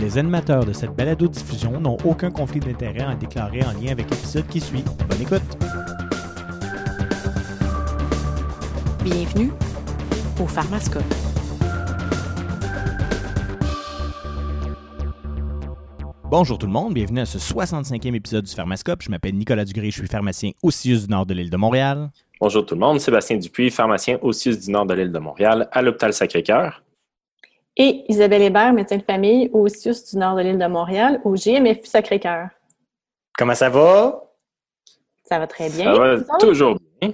Les animateurs de cette balado-diffusion n'ont aucun conflit d'intérêt à déclarer en lien avec l'épisode qui suit. Bonne écoute! Bienvenue au Pharmascope. Bonjour tout le monde, bienvenue à ce 65e épisode du Pharmascope. Je m'appelle Nicolas Dugré, je suis pharmacien au CIUS du Nord de l'île de Montréal. Bonjour tout le monde, Sébastien Dupuis, pharmacien au CIUS du Nord de l'île de Montréal, à l'hôpital Sacré-Cœur. Et Isabelle Hébert, médecin de famille au CIUS du Nord de l'île de Montréal, au GMFU Sacré-Cœur. Comment ça va? Ça va très bien. Ça va toujours bien.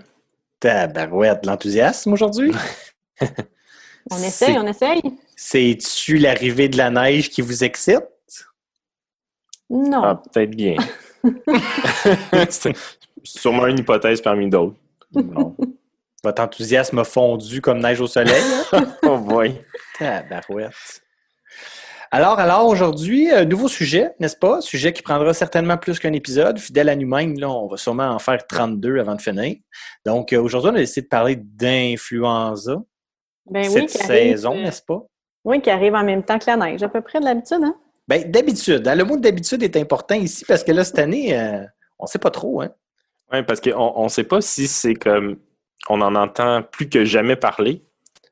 Tabarouette, l'enthousiasme aujourd'hui? on essaye, on essaye. C'est-tu l'arrivée de la neige qui vous excite? Non. Ah, peut-être bien. C'est sûrement une hypothèse parmi d'autres. Votre enthousiasme a fondu comme neige au soleil? oh boy. Tabarouette. Alors, alors, aujourd'hui, un nouveau sujet, n'est-ce pas? Sujet qui prendra certainement plus qu'un épisode. Fidèle à nous-mêmes, là, on va sûrement en faire 32 avant de finir. Donc, euh, aujourd'hui, on a décidé de parler d'influenza. Ben cette oui, qui arrive, saison, euh, n'est-ce pas? Oui, qui arrive en même temps que la neige, à peu près de l'habitude, hein? Ben, d'habitude. hein, Le mot d'habitude est important ici parce que là, cette année, euh, on ne sait pas trop, hein? Oui, parce qu'on ne sait pas si c'est comme on en entend plus que jamais parler,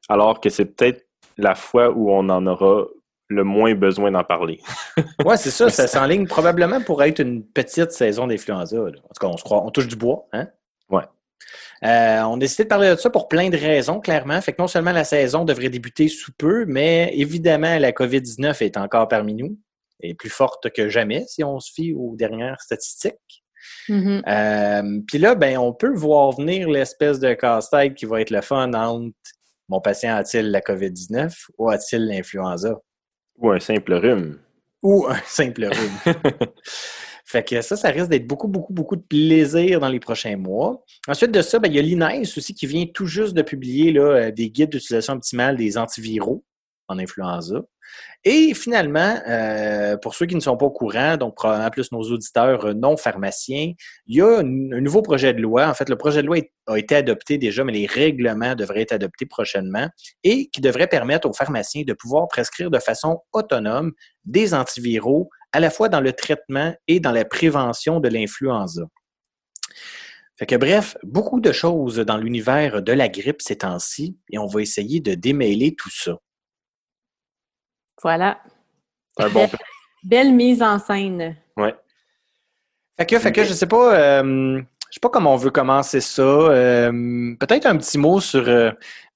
alors que c'est peut-être la fois où on en aura le moins besoin d'en parler. Oui, c'est ça. Ça s'enligne probablement pour être une petite saison d'influenza. En tout cas, on se croit, on touche du bois, hein? Ouais. Euh, on a décidé de parler de ça pour plein de raisons, clairement. Fait que non seulement la saison devrait débuter sous peu, mais évidemment, la COVID-19 est encore parmi nous et plus forte que jamais si on se fie aux dernières statistiques. Mhm. Euh, Puis là, ben, on peut voir venir l'espèce de casse-tête qui va être le fun entre mon patient a-t-il la COVID-19 ou a-t-il l'influenza? Ou un simple rhume. Ou un simple rhume. fait que ça, ça risque d'être beaucoup, beaucoup, beaucoup de plaisir dans les prochains mois. Ensuite de ça, ben, il y a l'INES aussi qui vient tout juste de publier là, euh, des guides d'utilisation optimale des antiviraux en influenza. Et finalement, euh, pour ceux qui ne sont pas au courant, donc probablement plus nos auditeurs euh, non pharmaciens, il y a un, nouveau projet de loi. En fait, le projet de loi a été adopté déjà, mais les règlements devraient être adoptés prochainement et qui devrait permettre aux pharmaciens de pouvoir prescrire de façon autonome des antiviraux à la fois dans le traitement et dans la prévention de l'influenza. Fait que bref, beaucoup de choses dans l'univers de la grippe ces temps-ci et on va essayer de démêler tout ça. Voilà. Un bon Belle mise en scène. Ouais. Fait que, fait que je sais pas, euh, je sais pas comment on veut commencer ça. Euh, Peut-être un petit mot sur. euh,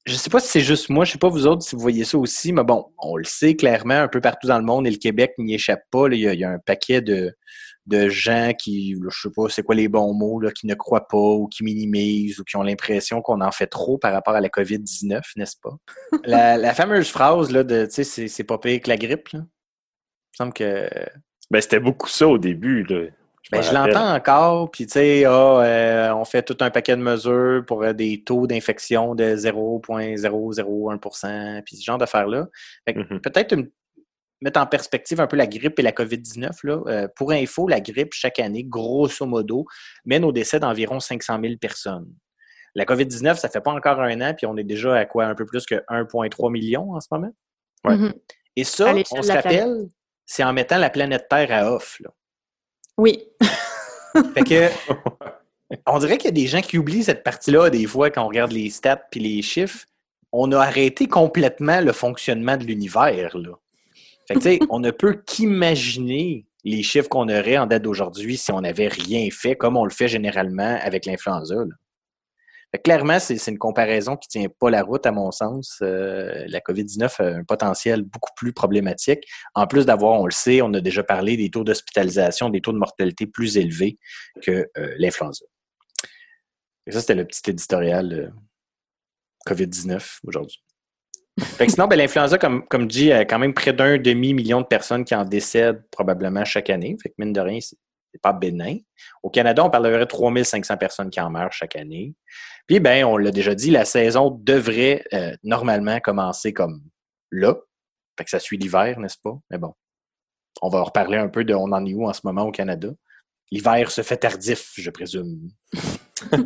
je sais pas si c'est juste moi, je sais pas vous autres si vous voyez ça aussi, mais bon, on le sait clairement un peu partout dans le monde et le Québec n'y échappe pas. là. Il y, a, il y a un paquet de, de gens qui, je sais pas c'est quoi les bons mots, là, qui ne croient pas ou qui minimisent ou qui ont l'impression qu'on en fait trop par rapport à la COVID-19, n'est-ce pas? la, la fameuse phrase là, de tu sais, c'est- pas pire que la grippe. Là. Il me semble que Ben, c'était beaucoup ça au début. Là. ben, je rappelle. l'entends encore, puis tu sais, ah, euh, on fait tout un paquet de mesures pour euh, des taux d'infection de 0,001%, puis ce genre d'affaires-là. Mhm. Peut-être une- mettre en perspective un peu la grippe et la COVID-19. Là. Euh, pour info, la grippe, chaque année, grosso modo, mène au décès d'environ 500 000 personnes. La COVID-19, ça fait pas encore un an, puis on est déjà à quoi? Un peu plus que 1,3 million en ce moment? Ouais. Mhm. Et ça, on se rappelle, c'est en mettant la planète Terre à off. Là. Oui. Fait que, on dirait qu'il y a des gens qui oublient cette partie-là des fois quand on regarde les stats puis les chiffres. On a arrêté complètement le fonctionnement de l'univers. là. Fait que, tu sais, on ne peut qu'imaginer les chiffres qu'on aurait en date d'aujourd'hui si on n'avait rien fait comme on le fait généralement avec l'influenza. clairement, c'est une comparaison qui tient pas la route, à mon sens. Euh, la COVID-19 a un potentiel beaucoup plus problématique. En plus d'avoir, on le sait, on a déjà parlé des taux d'hospitalisation, des taux de mortalité plus élevés que euh, l'influenza. Ça, c'était le petit éditorial euh, COVID-19 aujourd'hui. Fait que sinon, ben, l'influenza, comme, dit, a quand même près d'un demi-million de personnes qui en décèdent probablement chaque année. Fait que mine de rien, c'est pas bénin. Au Canada, on parlerait de 3500 personnes qui en meurent chaque année. Puis, ben, on l'a déjà dit, la saison devrait euh, normalement commencer comme là. Fait que ça suit l'hiver, n'est-ce pas? Mais bon, on va reparler un peu de on en est où en ce moment au Canada. L'hiver se fait tardif, je présume.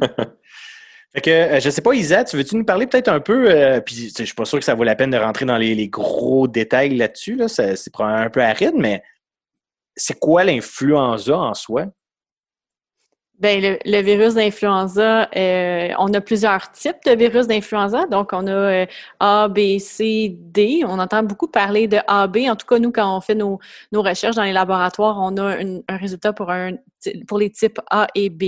Fait que, euh, je sais pas, Isa, tu veux-tu nous parler peut-être un peu, euh, puis je suis pas sûr que ça vaut la peine de rentrer dans les, gros détails là-dessus, là, c'est probablement un peu aride, mais c'est quoi l'influenza en soi? Ben, le, virus d'influenza, euh, on a plusieurs types de virus d'influenza. Donc, on a euh, A, B, C, D. On entend beaucoup parler de AB. En tout cas, nous, quand on fait nos, recherches dans les laboratoires, on a un résultat pour, un, pour les types A et B.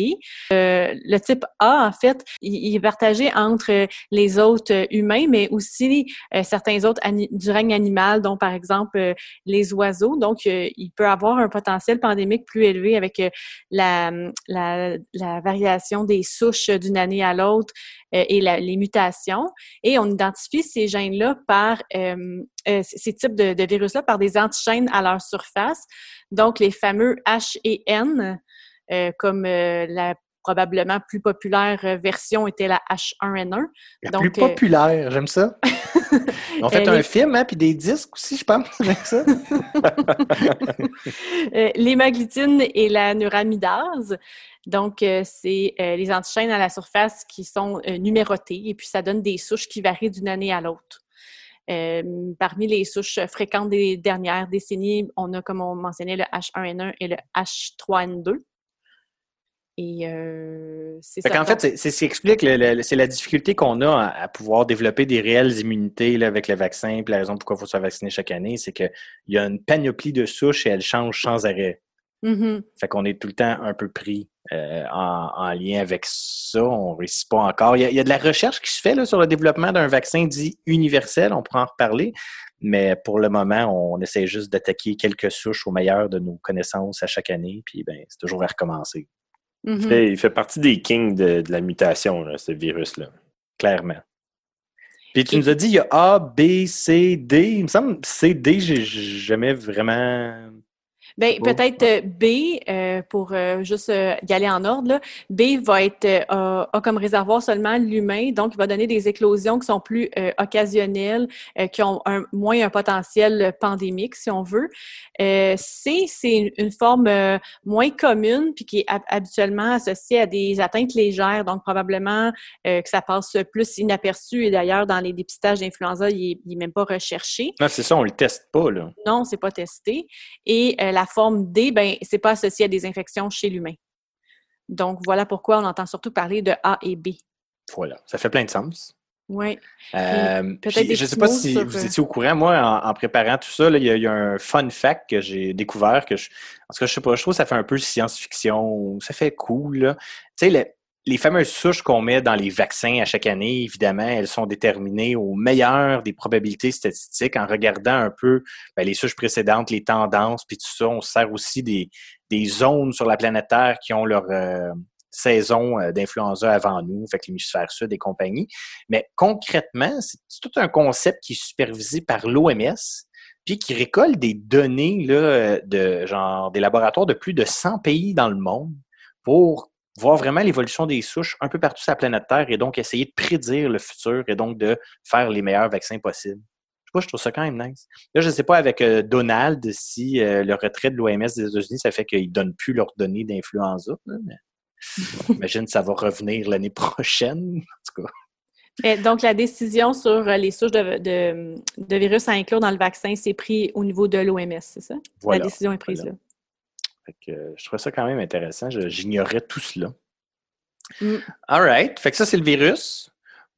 Euh, le type A, en fait, il, est partagé entre les autres euh, humains, mais aussi euh, certains autres du règne animal, dont par exemple euh, les oiseaux. Donc, euh, il peut avoir un potentiel pandémique plus élevé avec euh, la, variation des souches d'une année à l'autre euh, et les mutations. Et on identifie ces gènes-là par euh, euh, ces types de, de virus-là par des antigènes à leur surface. Donc, les fameux H et N, euh, comme euh, la probablement plus populaire euh, version était la H1N1. La Donc, plus euh, populaire, j'aime ça. Ont fait Euh, un les- film, hein, puis des disques aussi, je pense, avec ça. Euh, L'hémagglutine et la nuramidase. Donc, euh, c'est euh, les antigènes à la surface qui sont euh, numérotés et puis ça donne des souches qui varient d'une année à l'autre. Euh, parmi les souches fréquentes des dernières décennies, on a, comme on mentionnait, le H1N1 et le H3N2. Et euh, c'est ça. qu'en fait, c'est ce qui explique, c'est la difficulté qu'on a à, à pouvoir développer des réelles immunités là, avec le vaccin. Puis la raison pourquoi il faut se faire vacciner chaque année, c'est qu'il y a une panoplie de souches et elles changent sans arrêt. Mhm. Fait qu'on est tout le temps un peu pris euh, en, en lien avec ça. On réussit pas encore. Il y, a, il y a de la recherche qui se fait là, sur le développement d'un vaccin dit universel. On pourra en reparler. Mais pour le moment, on essaie juste d'attaquer quelques souches au meilleur de nos connaissances à chaque année. Puis ben, c'est toujours à recommencer, Mhm. Il fait- Il fait partie des kings de, de la mutation, là, ce virus-là. clairement. Puis tu nous as dit, il y a A, B, C, D. Il me semble C, D, j'ai jamais vraiment. Ben, peut-être euh, B, euh, pour euh, juste euh, y aller en ordre, là. B va être a a comme réservoir seulement l'humain, donc il va donner des éclosions qui sont plus occasionnelles, qui ont un, moins un potentiel pandémique, si on veut. C, c'est une, une forme moins commune, puis qui est hab- habituellement associée à des atteintes légères, donc probablement que ça passe plus inaperçu, et d'ailleurs, dans les dépistages d'influenza, il est- il n'est même pas recherché. Non, c'est ça, on le teste pas, là. Non, c'est pas testé. Et euh, la forme D, ben, c'est pas associé à des infections chez l'humain. Donc, voilà pourquoi on entend surtout parler de A et B. Voilà. Ça fait plein de sens. Oui. Euh, puis je ne sais pas si sur, vous euh, étiez au courant. Moi, en, en préparant tout ça, il, y y a un fun fact que j'ai découvert que je, en tout cas, je sais pas, je trouve que ça fait un peu science-fiction. Ça fait cool. Tu sais, les, fameuses souches qu'on met dans les vaccins à chaque année, évidemment, elles sont déterminées au meilleur des probabilités statistiques en regardant un peu ben, les souches précédentes, les tendances, puis tout ça. On se sert aussi des, des zones sur la planète Terre qui ont leur euh, saison euh, d'influenza avant nous, que l'hémisphère sud et compagnie. Mais concrètement, c'est tout un concept qui est supervisé par l'OMS, puis qui récolte des données là, de genre des laboratoires de plus de 100 pays dans le monde pour voir vraiment l'évolution des souches un peu partout sur la planète Terre et donc essayer de prédire le futur et donc de faire les meilleurs vaccins possibles. Je sais pas, je trouve ça quand même nice. Là, je ne sais pas avec euh, Donald si euh, le retrait de l'OMS des États-Unis, ça fait qu'ils ne donnent plus leurs données d'influenza. mais J'imagine que ça va revenir l'année prochaine. En tout cas. Et donc, la décision sur euh, les souches de, de, de virus à inclure dans le vaccin, c'est pris au niveau de l'OMS, c'est ça? Voilà. la décision est prise voilà. là. Fait que, euh, je trouve ça quand même intéressant. J'ignorais tout cela. Mm. All right. Fait que ça, c'est le virus.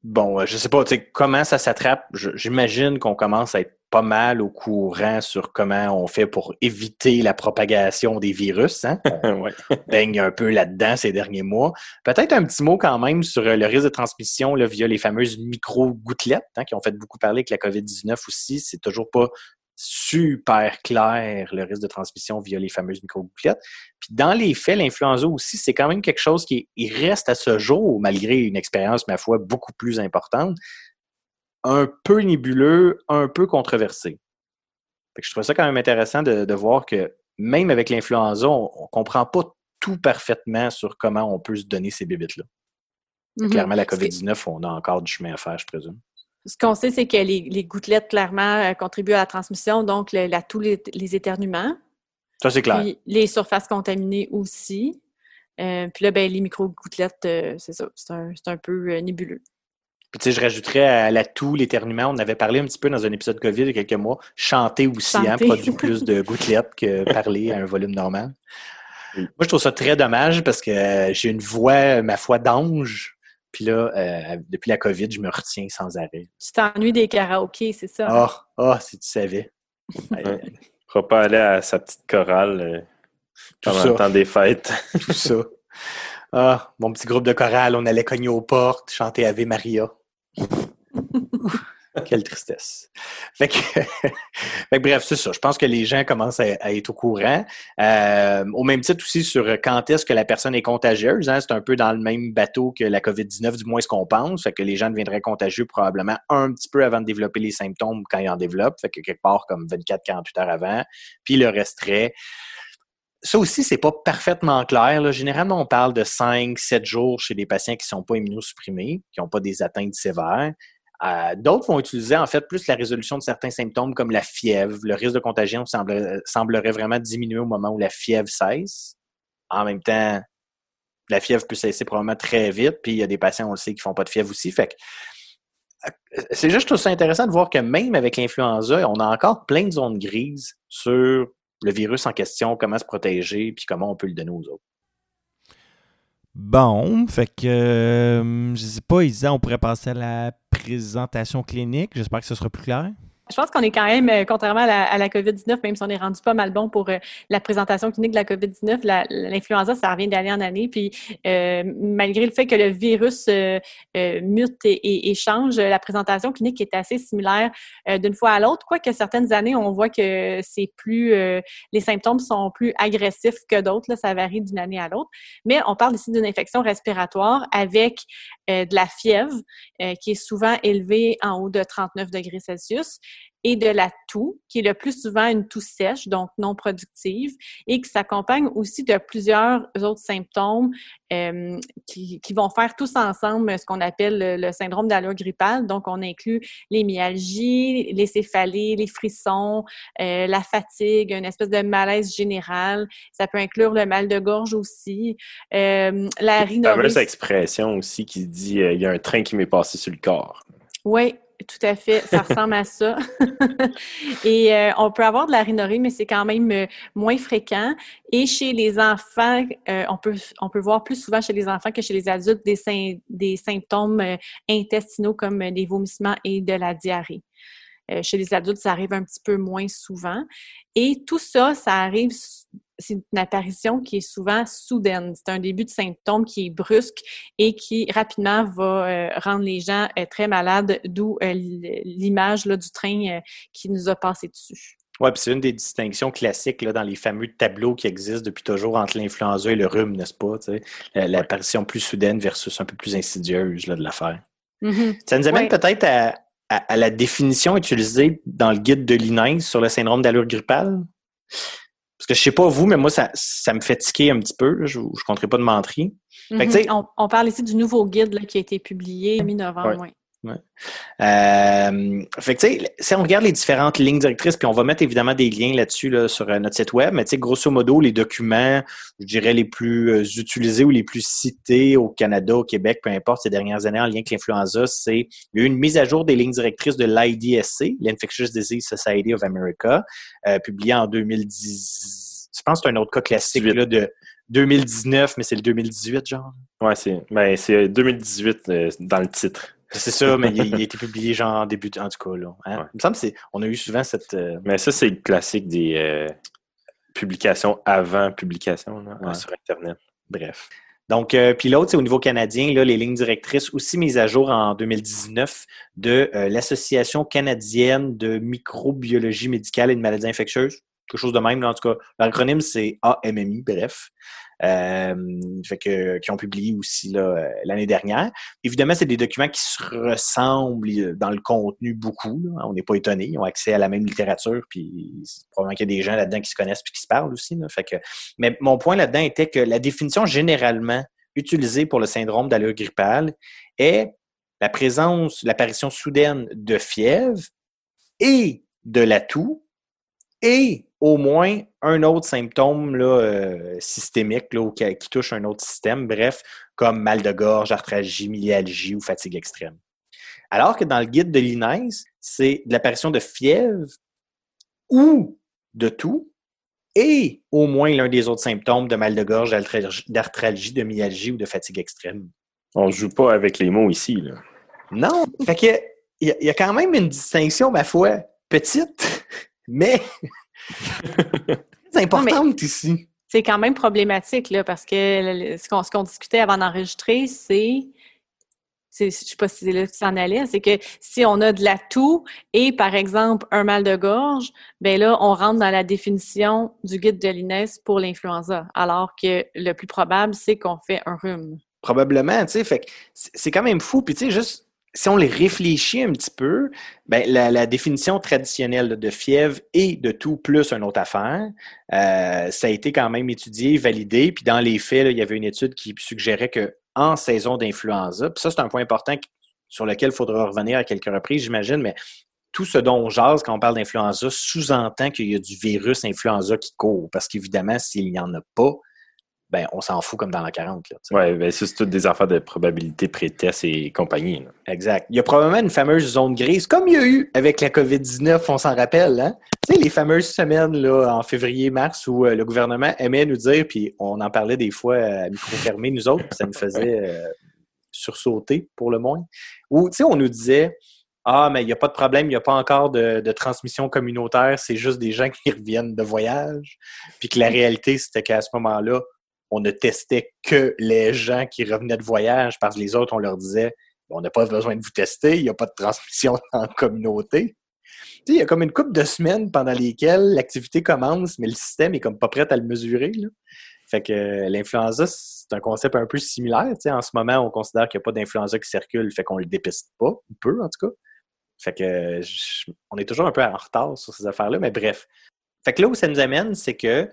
Bon, euh, je sais pas, tu sais, comment ça s'attrape. J'imagine qu'on commence à être pas mal au courant sur comment on fait pour éviter la propagation des virus. Hein? ouais. baigne un peu là-dedans ces derniers mois. Peut-être un petit mot quand même sur euh, le risque de transmission là, via les fameuses micro-gouttelettes hein, qui ont fait beaucoup parler avec la COVID-19 aussi. C'est toujours pas super clair le risque de transmission via les fameuses micro-gouttelettes. Puis dans les faits, l'influenza aussi, c'est quand même quelque chose qui il reste à ce jour, malgré une expérience, ma foi, beaucoup plus importante, un peu nébuleux, un peu controversé. Fait que je trouve ça quand même intéressant de, de voir que même avec l'influenza, on ne comprend pas tout parfaitement sur comment on peut se donner ces bébites-là. Mhm. Clairement, la Ce qui- COVID-19, on a encore du chemin à faire, je présume. Ce qu'on sait, c'est que les, les gouttelettes, clairement, euh, contribuent à la transmission, donc le- la- tous les, les éternuements. Ça, c'est clair. Puis les surfaces contaminées aussi. Euh, puis là, ben, les micro-gouttelettes, euh, c'est ça, c'est un, c'est un peu euh, nébuleux. Puis, tu sais, je rajouterais à la toux, l'éternuement. On avait parlé un petit peu dans un épisode COVID il y a quelques mois. Chanter aussi, hein, Chanter. produit plus de gouttelettes que parler à un volume normal. Moi, je trouve ça très dommage parce que j'ai une voix, ma foi, d'ange. Puis là, euh, depuis la COVID, je me retiens sans arrêt. Tu t'ennuies des karaokés, c'est ça? Ah, ah, si tu savais. Ne pourra pas aller à sa petite chorale euh, pendant le temps des fêtes. Tout ça. Ah, mon petit groupe de chorale, on allait cogner aux portes, chanter Ave Maria. Quelle tristesse. Fait que, bref, c'est ça. Je pense que les gens commencent à, être au courant. Euh, au même titre aussi sur quand est-ce que la personne est contagieuse. hein. c'est un peu dans le même bateau que la COVID-19, du moins ce qu'on pense. Fait que les gens deviendraient contagieux probablement un petit peu avant de développer les symptômes quand ils en développent. Fait que quelque part comme 24-48 heures avant. Puis le resterait ça aussi, c'est pas parfaitement clair. Généralement, on parle de 5-7 jours chez des patients qui ne sont pas immunosupprimés, qui n'ont pas des atteintes sévères. Euh, D'autres vont utiliser en fait plus la résolution de certains symptômes comme la fièvre. Le risque de contagion semble- semblerait vraiment diminuer au moment où la fièvre cesse. En même temps, la fièvre peut cesser probablement très vite, puis il y a des patients, on le sait, qui font pas de fièvre aussi. Fait euh, c'est juste je trouve ça intéressant de voir que même avec l'influenza, on a encore plein de zones grises sur le virus en question, comment se protéger, puis comment on peut le donner aux autres. Bon, fait que euh, je sais pas, Isa, on pourrait passer à la présentation clinique. J'espère que ce sera plus clair. Je pense qu'on est quand même, euh, contrairement à la, à la COVID-19, même si on est rendu pas mal bon pour euh, la présentation clinique de la COVID-19, la- l'influenza, ça revient d'année en année. Puis, euh, malgré le fait que le virus mute et, et- change, la présentation clinique est assez similaire d'une fois à l'autre. Quoique certaines années, on voit que c'est plus, les symptômes sont plus agressifs que d'autres. Ça varie d'une année à l'autre. Mais on parle ici d'une infection respiratoire avec de la fièvre qui est souvent élevée en haut de 39 degrés Celsius et de la toux, qui est le plus souvent une toux sèche, donc non productive, et qui s'accompagne aussi de plusieurs autres symptômes euh, qui, qui vont faire tous ensemble ce qu'on appelle le, le syndrome d'allure grippale. Donc, on inclut les myalgies, les céphalées, les frissons, euh, la fatigue, une espèce de malaise général. Ça peut inclure le mal de gorge aussi, euh, la La rhinorrhée. fameuse expression aussi qui dit euh, il y a un train qui m'est passé sur le corps. Oui, tout à fait. Ça ressemble à ça. Et euh, on peut avoir de la rhinorrhée, mais c'est quand même euh, moins fréquent. Et chez les enfants, euh, on, peut, on peut voir plus souvent chez les enfants que chez les adultes des, des symptômes intestinaux comme des vomissements et de la diarrhée. Chez les adultes, ça arrive un petit peu moins souvent. Et tout ça, ça arrive, c'est une apparition qui est souvent soudaine. C'est un début de symptôme qui est brusque et qui rapidement va euh, rendre les gens euh, très malades, d'où euh, l'image du train qui nous a passé dessus. Oui, puis c'est une des distinctions classiques là, dans les fameux tableaux qui existent depuis toujours entre l'influenza et le rhume, n'est-ce pas? L'apparition plus soudaine versus un peu plus insidieuse là, de l'affaire. Ça nous amène Ouais. peut-être à, à- à la définition utilisée dans le guide de l'INES sur le syndrome d'allure grippale? Parce que je sais pas vous, mais moi, ça, ça me fait tiquer un petit peu. là. Je ne compterai pas de menterie. Mhm. on, on parle ici du nouveau guide là, qui a été publié mi-novembre. Ouais. ouais. Euh, fait que, si on regarde les différentes lignes directrices, puis on va mettre évidemment des liens là-dessus là, sur euh, notre site web, mais grosso modo, les documents, je dirais, les plus euh, utilisés ou les plus cités au Canada, au Québec, peu importe, ces dernières années en lien avec l'influenza, c'est une mise à jour des lignes directrices de l'IDSC, l'Infectious Disease Society of America, publiée en 2010. Je pense que c'est un autre cas classique 18. là, de 2019, mais c'est le 2018, genre. Ouais, c'est ben, c'est 2018 euh, dans le titre. C'est ça, mais il, il a été publié genre en début, de- en tout cas. Là, hein. Ouais. Il me semble que c'est, on a eu souvent cette... euh, Mais ça, c'est le classique des euh, publications avant publication là, Ouais. sur Internet. bref. Donc, euh, puis l'autre, c'est au niveau canadien, là, les lignes directrices aussi mises à jour en 2019 de l'Association canadienne de microbiologie médicale et de maladies infectieuses. Quelque chose de même, là, en tout cas. L'acronyme, c'est AMMI, bref. Euh, fait que, qui ont publié aussi euh, l'année dernière. Évidemment, c'est des documents qui se ressemblent euh, dans le contenu beaucoup. là. On n'est pas étonné. Ils ont accès à la même littérature, puis probablement qu'il y a des gens là-dedans qui se connaissent puis qui se parlent aussi. Là. Fait que, mais mon point là-dedans était que la définition généralement utilisée pour le syndrome d'allure grippale est la présence, l'apparition soudaine de fièvre et de la toux et au moins un autre symptôme là, euh, systémique là, qui, qui touche un autre système, bref, comme mal de gorge, arthralgie, myalgie ou fatigue extrême. Alors que dans le guide de l'INES, c'est de l'apparition de fièvre ou de tout et au moins l'un des autres symptômes de mal de gorge, d'arthralgie- de myalgie ou de fatigue extrême. On joue pas avec les mots ici. Là. Non, fait que il y, y a quand même une distinction, ma foi, petite, mais importante ici. C'est quand même problématique, là, parce que ce qu'on discutait avant d'enregistrer, c'est. c'est- Je sais pas si c'est là que tu en allais, c'est que si on a de la toux et, par exemple, un mal de gorge, ben là, on rentre dans la définition du guide de l'INES pour l'influenza, alors que le plus probable, c'est qu'on fait un rhume. Probablement, tu sais, fait que c'est c'est quand même fou. Puis tu sais, juste si on les réfléchit un petit peu, ben, la, définition traditionnelle de fièvre et de tout plus une autre affaire, euh, ça a été quand même étudié, validé. Puis dans les faits, il y avait une étude qui suggérait que en saison d'influenza, puis ça c'est un point important sur lequel il faudra revenir à quelques reprises, j'imagine, mais tout ce dont on jase quand on parle d'influenza sous-entend qu'il y a du virus influenza qui court. Parce qu'évidemment, s'il n'y en a pas, ben, on s'en fout comme dans la 40. Là, tu sais. Ouais, ben, c'est toutes des affaires de probabilité pré-test et compagnie. là. Exact. Il y a probablement une fameuse zone grise, comme il y a eu avec la COVID-19, on s'en rappelle. Hein? Tu sais, les fameuses semaines là, en février-mars où euh, le gouvernement aimait nous dire, puis on en parlait des fois euh, à micro fermé, nous autres, puis ça nous faisait euh, sursauter pour le moins. Où, tu sais, on nous disait, ah, mais il n'y a pas de problème, il n'y a pas encore de, de transmission communautaire, c'est juste des gens qui reviennent de voyage. Puis que la réalité, c'était qu'à ce moment-là, on ne testait que les gens qui revenaient de voyage parce que les autres, on leur disait, on n'a pas besoin de vous tester, il n'y a pas de transmission en communauté. Tu il y a comme une couple de semaines pendant lesquelles l'activité commence, mais le système est comme pas prêt à le mesurer. Fait que euh, l'influenza, c'est un concept un peu similaire. En ce moment, on considère qu'il n'y a pas d'influenza qui circule, fait qu'on le dépiste pas, un peu en tout cas. Fait que on est toujours un peu en retard sur ces affaires-là, mais bref. Fait que là où ça nous amène, c'est que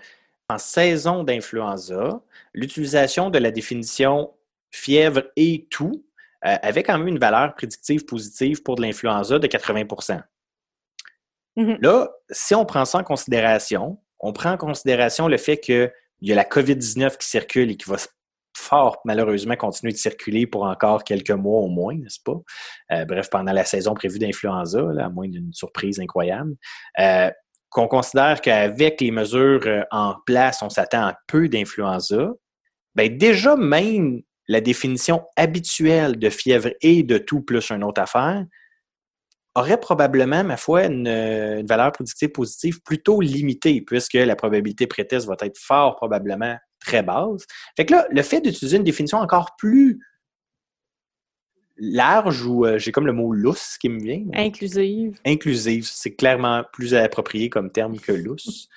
en saison d'influenza, l'utilisation de la définition fièvre et tout euh, avait quand même une valeur prédictive positive pour de l'influenza de 80 Mhm. Là, si on prend ça en considération, on prend en considération le fait qu'il y a la COVID-19 qui circule et qui va fort malheureusement continuer de circuler pour encore quelques mois au moins, n'est-ce pas? Euh, bref, pendant la saison prévue d'influenza, là, à moins d'une surprise incroyable. Euh, qu'on considère qu'avec les mesures euh, en place, on s'attend à peu d'influenza, ben déjà même la définition habituelle de fièvre et de tout plus une autre affaire aurait probablement, ma foi, une, une valeur prédictive positive plutôt limitée, puisque la probabilité pré-test va être fort probablement très basse. Fait que là, le fait d'utiliser une définition encore plus large, ou euh, j'ai comme le mot lousse qui me vient, mais- Inclusive. inclusive, c'est clairement plus approprié comme terme que lousse,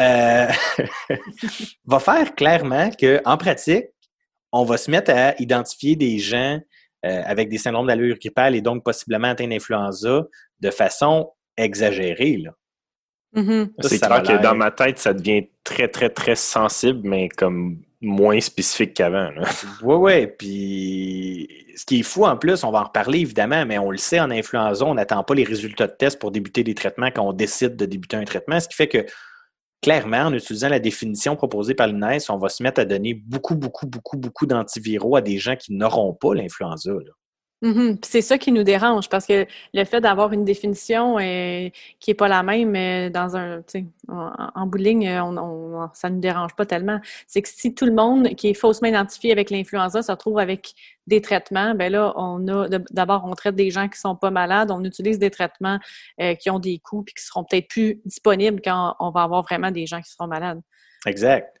euh, va faire clairement qu'en pratique, on va se mettre à identifier des gens euh, avec des syndromes d'allure grippale et donc possiblement atteints d'influenza de façon exagérée. Là. Mhm. Ça, C'est ça clair a que dans ma tête, ça devient très, très, très sensible, mais comme moins spécifique qu'avant. Oui, oui. Puis ce qui est fou en plus, on va en reparler évidemment, mais on le sait en influenza, on n'attend pas les résultats de test pour débuter des traitements quand on décide de débuter un traitement. Ce qui fait que clairement, en utilisant la définition proposée par l'INES, on va se mettre à donner beaucoup, beaucoup, beaucoup, beaucoup d'antiviraux à des gens qui n'auront pas l'influenza. Mhm. Puis C'est ça qui nous dérange parce que le fait d'avoir une définition euh, qui n'est pas la même euh, dans un, en, en bout euh, ça ne nous dérange pas tellement. C'est que si tout le monde qui est faussement identifié avec l'influenza se retrouve avec des traitements, ben là, on a d'abord on traite des gens qui sont pas malades, on utilise des traitements qui ont des coûts puis qui seront peut-être plus disponibles quand on va avoir vraiment des gens qui seront malades. Exact.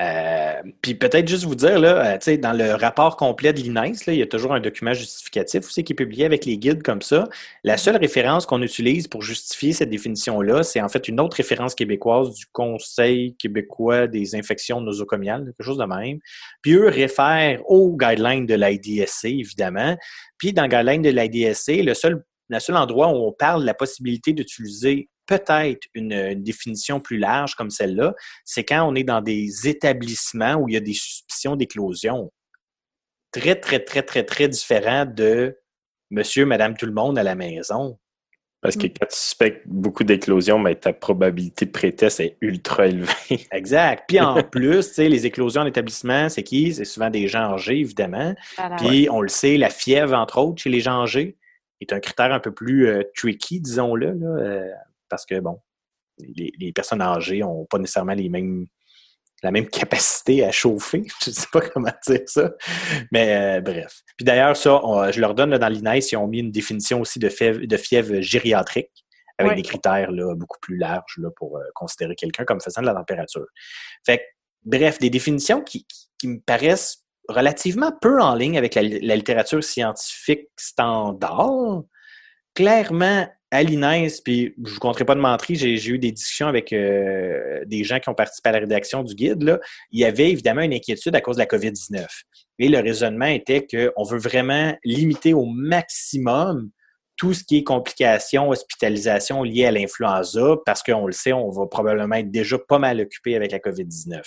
Euh, puis peut-être juste vous dire, là, euh, dans le rapport complet de l'INES, il y a toujours un document justificatif aussi qui est publié avec les guides comme ça. La seule référence qu'on utilise pour justifier cette définition-là, c'est en fait une autre référence québécoise du Conseil québécois des infections nosocomiales, quelque chose de même. Puis eux réfèrent aux guidelines de l'IDSC, évidemment. Puis dans le guideline de l'IDSC, le seul, le seul endroit où on parle de la possibilité d'utiliser peut-être une, une définition plus large comme celle-là, c'est quand on est dans des établissements où il y a des suspicions d'éclosion. Très, très, très, très, très différent de monsieur, madame, tout le monde à la maison. Parce que Mm. quand tu suspectes beaucoup d'éclosions, ben, ta probabilité de pré-test est ultra élevée. Exact. Puis en plus, tu sais, les éclosions en établissement, c'est qui? C'est souvent des gens âgés, évidemment. Voilà. Puis on le sait, la fièvre, entre autres, chez les gens âgés, est un critère un peu plus euh, tricky, disons-le, là, euh, parce que, bon, les, les personnes âgées n'ont pas nécessairement les mêmes, la même capacité à chauffer. Je ne sais pas comment dire ça. Mais euh, bref. Puis d'ailleurs, ça, on- je leur donne là, dans l'INES, ils ont mis une définition aussi de fièvre, de fièvre gériatrique avec Ouais. des critères là, beaucoup plus larges là, pour euh, considérer quelqu'un comme faisant de la température. Fait que, bref, des définitions qui, qui- qui me paraissent relativement peu en ligne avec la, littérature scientifique standard. Clairement, à l'INES, puis je vous compterai pas de mentir, j'ai eu des discussions avec euh, des gens qui ont participé à la rédaction du guide. Là. Il y avait évidemment une inquiétude à cause de la COVID-19. Et le raisonnement était qu'on veut vraiment limiter au maximum tout ce qui est complications, hospitalisation liées à l'influenza, parce qu'on le sait, on va probablement être déjà pas mal occupé avec la COVID-19.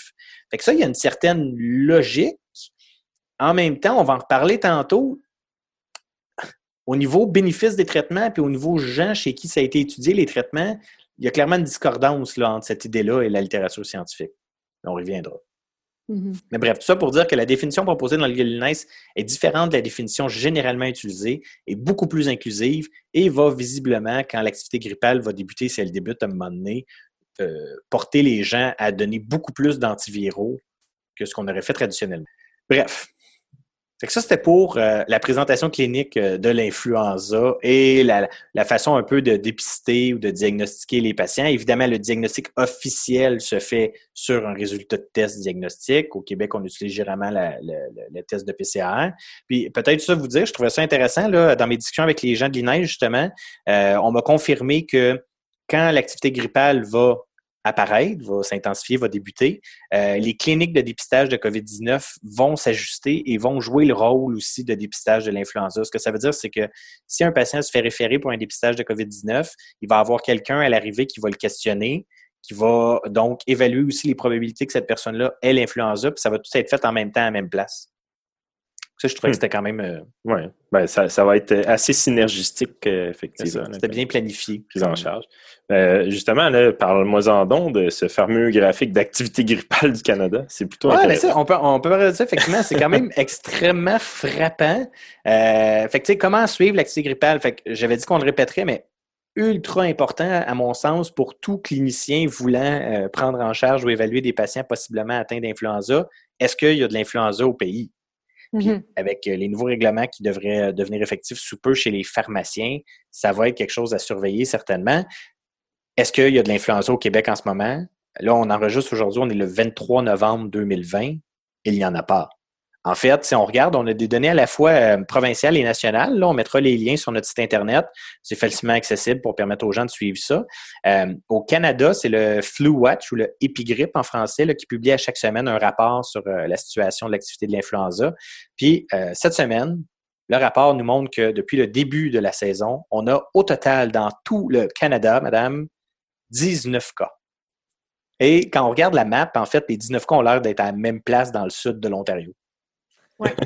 Fait que ça, il y a une certaine logique. En même temps, on va en reparler tantôt. Au niveau bénéfice des traitements, puis au niveau gens chez qui ça a été étudié, les traitements, il y a clairement une discordance là, entre cette idée-là et la littérature scientifique. On reviendra. Mhm. Mais bref, tout ça pour dire que la définition proposée dans le guide LINES est différente de la définition généralement utilisée, est beaucoup plus inclusive et va visiblement, quand l'activité grippale va débuter, si elle débute à un moment donné, euh, porter les gens à donner beaucoup plus d'antiviraux que ce qu'on aurait fait traditionnellement. Bref. Fait que ça, c'était pour euh, la présentation clinique euh, de l'influenza et la, la façon un peu de dépister ou de diagnostiquer les patients. Évidemment, le diagnostic officiel se fait sur un résultat de test diagnostic. Au Québec, on utilise généralement le, test de PCR. Puis peut-être ça vous dire, je trouvais ça intéressant là, dans mes discussions avec les gens de l'INES, justement, euh, on m'a confirmé que quand l'activité grippale va apparaître, va s'intensifier, va débuter, euh, les cliniques de dépistage de COVID-19 vont s'ajuster et vont jouer le rôle aussi de dépistage de l'influenza. Ce que ça veut dire, c'est que si un patient se fait référer pour un dépistage de COVID-19, il va avoir quelqu'un à l'arrivée qui va le questionner, qui va donc évaluer aussi les probabilités que cette personne-là ait l'influenza, puis ça va tout être fait en même temps, à même place. Ça, je trouvais que Hmm. c'était quand même euh, Oui, ben, ça, ça va être assez synergistique, euh, c'est effectivement. C'était bien planifié. Prise en charge. Euh, justement, là, parle-moi-en donc de ce fameux graphique d'activité grippale du Canada. C'est plutôt Ouais, mais intéressant. ça, on peut, on peut parler de ça, effectivement, c'est quand même extrêmement frappant. Euh, fait que, tu sais, comment suivre l'activité grippale? Fait que j'avais dit qu'on le répéterait, mais ultra important, à mon sens, pour tout clinicien voulant euh, prendre en charge ou évaluer des patients possiblement atteints d'influenza. Est-ce qu'il y a de l'influenza au pays? Puis, Mhm. avec euh, les nouveaux règlements qui devraient euh, devenir effectifs sous peu chez les pharmaciens, ça va être quelque chose à surveiller certainement. Est-ce qu'il y a de l'influenza au Québec en ce moment? Là, on enregistre aujourd'hui, on est le 23 novembre 2020. Il n'y en a pas. En fait, si on regarde, on a des données à la fois euh, provinciales et nationales. Là, on mettra les liens sur notre site Internet. C'est facilement accessible pour permettre aux gens de suivre ça. Euh, au Canada, c'est le Flu Watch ou le Epigrip en français qui publie à chaque semaine un rapport sur euh, la situation de l'activité de l'influenza. Puis, cette semaine, le rapport nous montre que depuis le début de la saison, on a au total dans tout le Canada, madame, 19 cas. Et quand on regarde la map, en fait, les 19 cas ont l'air d'être à la même place dans le sud de l'Ontario. Ouais.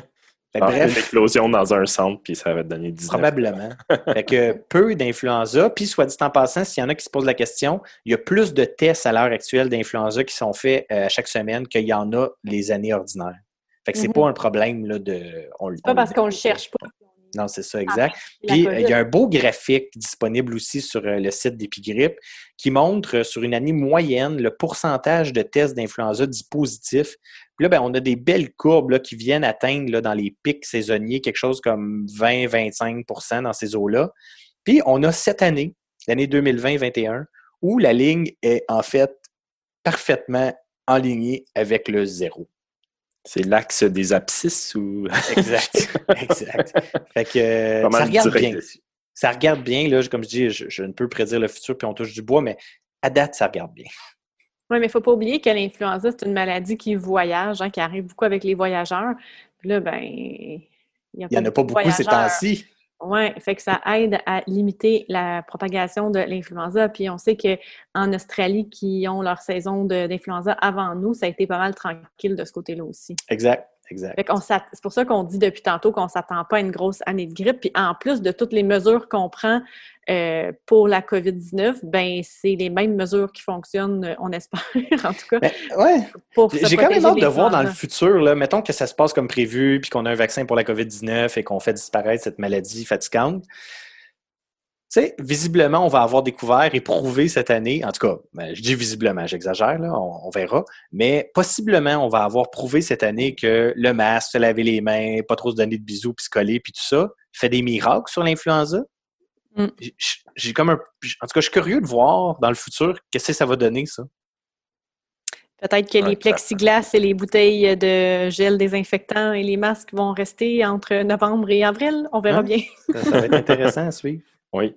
Fait que bref, Une éclosion dans un centre, puis ça va te donner 19. Probablement. fait que peu d'influenza. Puis, soit dit en passant, s'il y en a qui se posent la question, il y a plus de tests à l'heure actuelle d'influenza qui sont faits euh, chaque semaine qu'il y en a les années ordinaires. Fait que c'est Mhm. pas un problème là, de. On, C'est pas parce qu'on le cherche pas. Non, c'est ça, exact. La Puis, euh, il y a un beau graphique disponible aussi sur euh, le site d'Epigrip qui montre euh, sur une année moyenne le pourcentage de tests d'influenza dits positifs. Puis là, ben, on a des belles courbes là, qui viennent atteindre là, dans les pics saisonniers quelque chose comme 20-25% dans ces eaux-là. Puis, on a cette année, l'année 2020-21, où la ligne est en fait parfaitement alignée avec le zéro. C'est l'axe des abscisses ou? Exact. exact. Fait que euh, ça regarde bien. dessus. Ça regarde bien, là, comme je dis, je, je ne peux prédire le futur puis on touche du bois, mais à date, ça regarde bien. Oui, mais il ne faut pas oublier que l'influenza, c'est une maladie qui voyage, hein, qui arrive beaucoup avec les voyageurs. Puis là, ben. Il n'y en a pas beaucoup ces temps-ci. Oui, fait que ça aide à limiter la propagation de l'influenza. Puis on sait qu'en Australie, qui ont leur saison d'influenza avant nous, ça a été pas mal tranquille de ce côté-là aussi. Exact, exact. C'est pour ça qu'on dit depuis tantôt qu'on ne s'attend pas à une grosse année de grippe. Puis en plus de toutes les mesures qu'on prend euh, pour la COVID-19, ben c'est les mêmes mesures qui fonctionnent, euh, on espère, en tout cas, ouais, se J'ai quand même hâte de voir dans le futur, là, mettons que ça se passe comme prévu, puis qu'on a un vaccin pour la COVID-19 et qu'on fait disparaître cette maladie fatigante. Tu sais, visiblement, on va avoir découvert et prouvé cette année, en tout cas, ben, je dis visiblement, j'exagère, là, on, on verra, mais possiblement, on va avoir prouvé cette année que le masque, se laver les mains, pas trop se donner de bisous, puis se coller, puis tout ça, fait des miracles sur l'influenza. Mm. J'ai- comme un. En tout cas, je suis curieux de voir dans le futur qu'est-ce que ça va donner, ça? Peut-être que les plexiglas et les bouteilles de gel désinfectant et les masques vont rester entre novembre et avril. On verra Hein? bien. Ça, ça va être intéressant à suivre. Oui.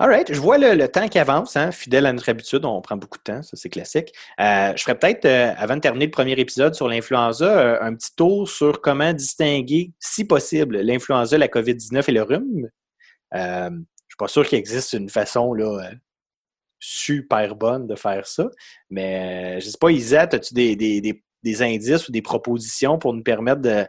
All right. Je vois le, le temps qui avance, hein, fidèle à notre habitude, on prend beaucoup de temps, ça c'est classique. Euh, je ferais peut-être, euh, avant de terminer le premier épisode sur l'influenza, euh, un petit tour sur comment distinguer, si possible, l'influenza, la COVID-19 et le rhume. Je suis pas sûr qu'il existe une façon là, super bonne de faire ça, mais je sais pas, Isa, as-tu des, des, des, des indices ou des propositions pour nous permettre de...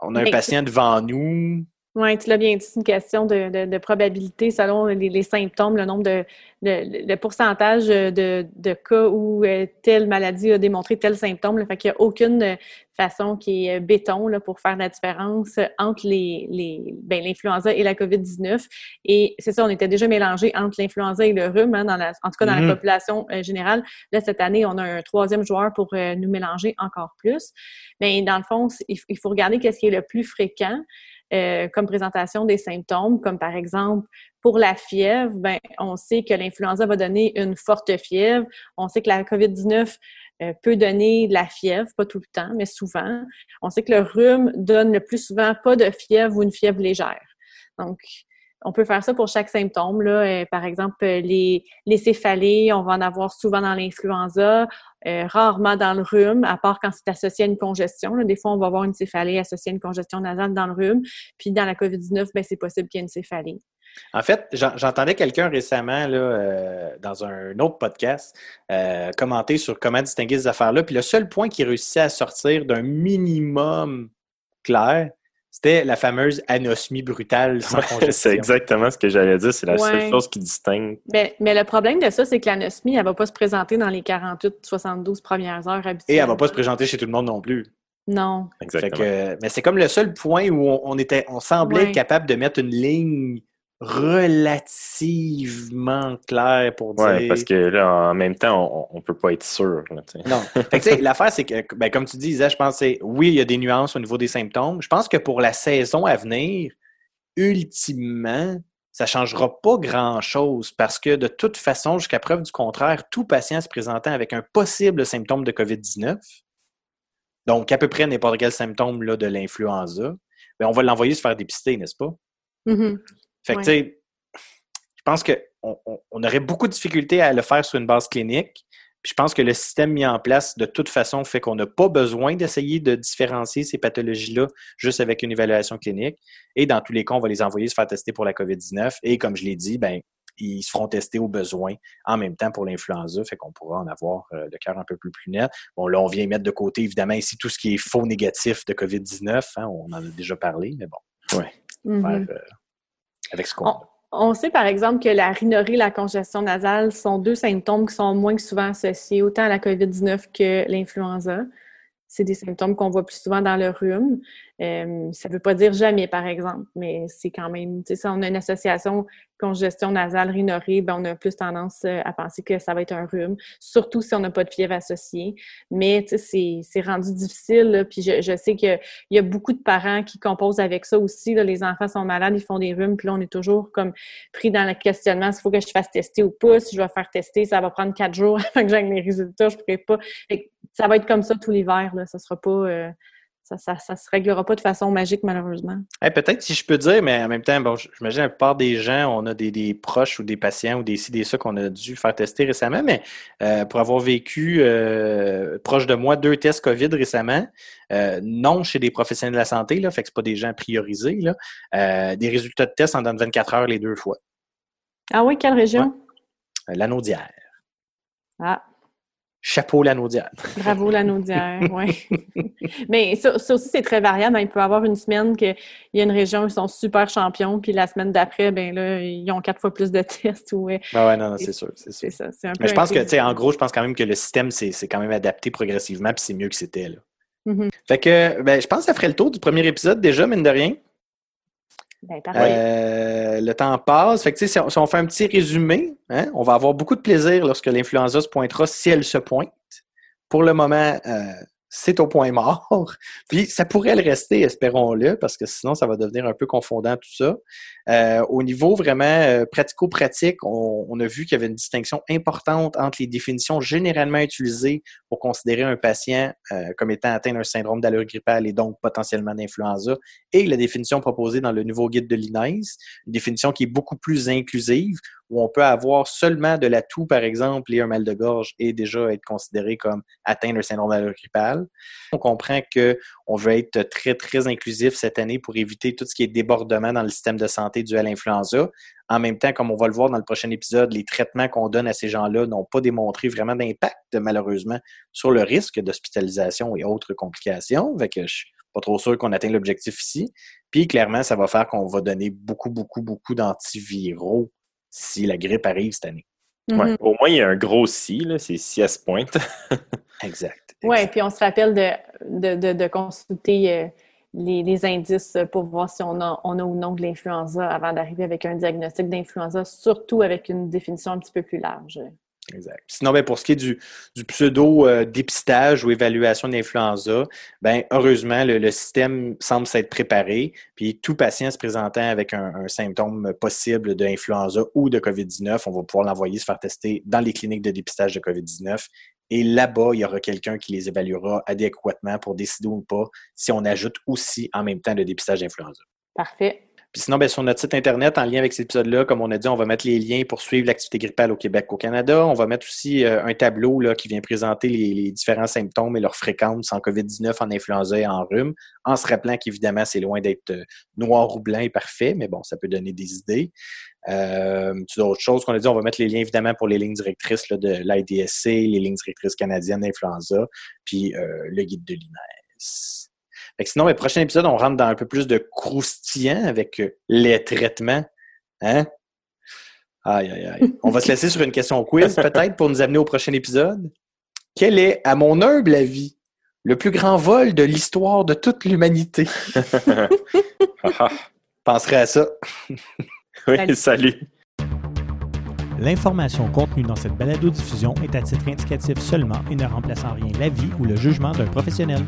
On a un Ben, patient devant nous, Oui, tu l'as bien dit, c'est une question de, de- de probabilité selon les, les symptômes, le nombre de, de- le pourcentage de, cas où euh, telle maladie a démontré tel symptôme. Là, fait qu'il n'y a aucune façon qui est euh, béton là, pour faire la différence entre les, les, ben, l'influenza et la COVID-19. Et c'est ça, on était déjà mélangé entre l'influenza et le rhume, hein, dans la, en tout cas dans la population euh, générale. Là, cette année, on a un troisième joueur pour euh, nous mélanger encore plus. Mais dans le fond, il, il faut regarder qu'est-ce qui est le plus fréquent euh, comme présentation des symptômes, comme par exemple pour la fièvre, ben, on sait que l'influenza va donner une forte fièvre. On sait que la COVID-19 euh, peut donner de la fièvre, pas tout le temps, mais souvent. On sait que le rhume donne le plus souvent pas de fièvre ou une fièvre légère. Donc, on peut faire ça pour chaque symptôme. Euh, par exemple, euh, les, céphalées, on va en avoir souvent dans l'influenza, euh, rarement dans le rhume, à part quand c'est associé à une congestion. Des fois, on va avoir une céphalée associée à une congestion nasale dans le rhume. Puis dans la COVID-19, ben, c'est possible qu'il y ait une céphalée. En fait, j'en- j'entendais quelqu'un récemment dans un autre podcast commenter sur comment distinguer ces affaires-là. Puis le seul point qui réussissait à sortir d'un minimum clair, c'était la fameuse anosmie brutale sans congestion. c'est exactement ce que j'allais dire. C'est la seule chose qui distingue. Mais, mais le problème de ça, c'est que l'anosmie, elle ne va pas se présenter dans les 48-72 premières heures habituelles. Et elle ne va pas se présenter chez tout le monde non plus. Non. Exactement. que, mais c'est comme le seul point où on, on était, on semblait Ouais. être capable de mettre une ligne relativement claire pour dire. Ouais, parce que là, en même temps, on, on peut pas être sûr. là. Non. Fait que, tu sais, l'affaire, c'est que, ben, comme tu disais, je pense que c'est- oui, il y a des nuances au niveau des symptômes. Je pense que pour la saison à venir, ultimement, ça ne changera pas grand-chose parce que de toute façon, jusqu'à preuve du contraire, tout patient se présentant avec un possible symptôme de COVID-19, donc à peu près n'importe quel symptôme là, de l'influenza, ben, on va l'envoyer se faire dépister, n'est-ce pas? Mhm. Fait que, Ouais. tu sais, je pense qu'on on, on aurait beaucoup de difficultés à le faire sur une base clinique. Puis je pense que le système mis en place, de toute façon, fait qu'on n'a pas besoin d'essayer de différencier ces pathologies-là juste avec une évaluation clinique. Et dans tous les cas, on va les envoyer se faire tester pour la COVID-19. Et comme je l'ai dit, ben, ils se feront tester au besoin en même temps pour l'influenza, fait qu'on pourra en avoir euh, le cœur un peu plus, plus net. Bon, là, on vient mettre de côté, évidemment, ici, tout ce qui est faux négatif de COVID-19. hein, on en a déjà parlé, mais bon, Mhm. faire, euh, On sait par exemple que la rhinorrhée et la congestion nasale sont deux symptômes qui sont moins souvent associés autant à la COVID-19 que l'influenza. C'est des symptômes qu'on voit plus souvent dans le rhume. Euh, ça ne veut pas dire jamais, par exemple, mais c'est quand même, tu sais, si on a une association congestion nasale, rhinorrhée, ben on a plus tendance euh, à penser que ça va être un rhume, surtout si on n'a pas de fièvre associée. Mais tu sais, c'est- rendu difficile, puis je, je sais qu'il y a beaucoup de parents qui composent avec ça aussi. Là, les enfants sont malades, ils font des rhumes, puis là, on est toujours comme pris dans le questionnement s'il faut que je fasse tester ou pas. Si je vais faire tester, ça va prendre quatre jours avant que j'aille les résultats, je ne pourrai pas. Ça va être comme ça tout l'hiver. Là. Ça sera pas. euh, ça, ça, ça se réglera pas de façon magique, malheureusement. Peut-être si je peux dire, mais en même temps, bon, j'imagine la plupart des gens, on a des, des proches ou des patients ou des ci, des ça qu'on a dû faire tester récemment, mais euh, pour avoir vécu euh, proche de moi deux tests COVID récemment, euh, non chez des professionnels de la santé, là, fait que pas des gens priorisés, là, des résultats de tests en dans 24 heures les deux fois. Ah oui, quelle région? L'anneau d'hier. Ah, chapeau l'anaudière. Bravo l'anaudière, oui. Mais ça, ça aussi, c'est très variable. Il peut y avoir une semaine qu'il y a une région où ils sont super champions, puis la semaine d'après, ben là, ils ont quatre fois plus de tests. Ou, Ah ouais, non, non, c'est sûr. C'est sûr. ça. Un peu Mais je pense que, tu sais, en gros, je pense quand même que le système s'est quand même adapté progressivement, puis c'est mieux que c'était. là. Mhm. Fait que, ben, je pense que ça ferait le tour du premier épisode déjà, mine de rien. Ben. Euh, le temps passe. Fait que, si on fait un petit résumé, hein, on va avoir beaucoup de plaisir lorsque l'influenza se pointera, si elle se pointe. Pour le moment, euh, c'est au point mort. Puis ça pourrait le rester, espérons-le, parce que sinon, ça va devenir un peu confondant tout ça. Euh, au niveau vraiment euh, pratico-pratique, on, a vu qu'il y avait une distinction importante entre les définitions généralement utilisées pour considérer un patient euh, comme étant atteint d'un syndrome d'allure grippale et donc potentiellement d'influenza et la définition proposée dans le nouveau guide de l'INES, une définition qui est beaucoup plus inclusive, où on peut avoir seulement de la toux, par exemple, et un mal de gorge, et déjà être considéré comme atteint d'un syndrome d'allure grippale. On comprend que on veut être très, très inclusif cette année pour éviter tout ce qui est débordement dans le système de santé dû à l'influenza. En même temps, comme on va le voir dans le prochain épisode, les traitements qu'on donne à ces gens-là n'ont pas démontré vraiment d'impact, malheureusement, sur le risque d'hospitalisation et autres complications. Fait que je pas trop sûr qu'on atteigne l'objectif ici. Puis clairement, ça va faire qu'on va donner beaucoup, beaucoup, beaucoup d'antiviraux si la grippe arrive cette année. Ouais. Mhm. Au moins, il y a un gros si, là, c'est si elle se pointe. Exact. Oui, puis on se rappelle de, de, de, de consulter euh, les, les indices pour voir si on a, on a ou non de l'influenza avant d'arriver avec un diagnostic d'influenza, surtout avec une définition un petit peu plus large. Exact. Sinon, ben, pour ce qui est du, pseudo-dépistage ou évaluation d'influenza, ben, heureusement, le, le système semble s'être préparé. Puis tout patient se présentant avec un, un symptôme possible d'influenza ou de COVID-19, on va pouvoir l'envoyer se faire tester dans les cliniques de dépistage de COVID-19. Et là-bas, il y aura quelqu'un qui les évaluera adéquatement pour décider ou pas si on ajoute aussi en même temps le dépistage d'influenza. Parfait. Puis sinon, ben, sur notre site Internet, en lien avec cet épisode-là, comme on a dit, on va mettre les liens pour suivre l'activité grippale au Québec, au Canada. On va mettre aussi euh, un tableau là, qui vient présenter les, différents symptômes et leur fréquence en COVID-19, en influenza et en rhume, en se rappelant qu'évidemment, c'est loin d'être euh, noir ou blanc et parfait, mais bon, ça peut donner des idées. Euh, d'autres choses qu'on a dit, on va mettre les liens évidemment pour les lignes directrices de l'IDSC, les lignes directrices canadiennes d'influenza, puis euh, le guide de l'INES. Fait que sinon, le prochain épisode, on rentre dans un peu plus de croustillant avec euh, les traitements. Hein? Aïe, aïe, aïe. On va se laisser sur une question quiz, peut-être, pour nous amener au prochain épisode. Quel est, à mon humble avis, le plus grand vol de l'histoire de toute l'humanité? Ah, Penserai à ça. oui, salut. L'information contenue dans cette balado-diffusion est à titre indicatif seulement et ne remplace en rien l'avis ou le jugement d'un professionnel.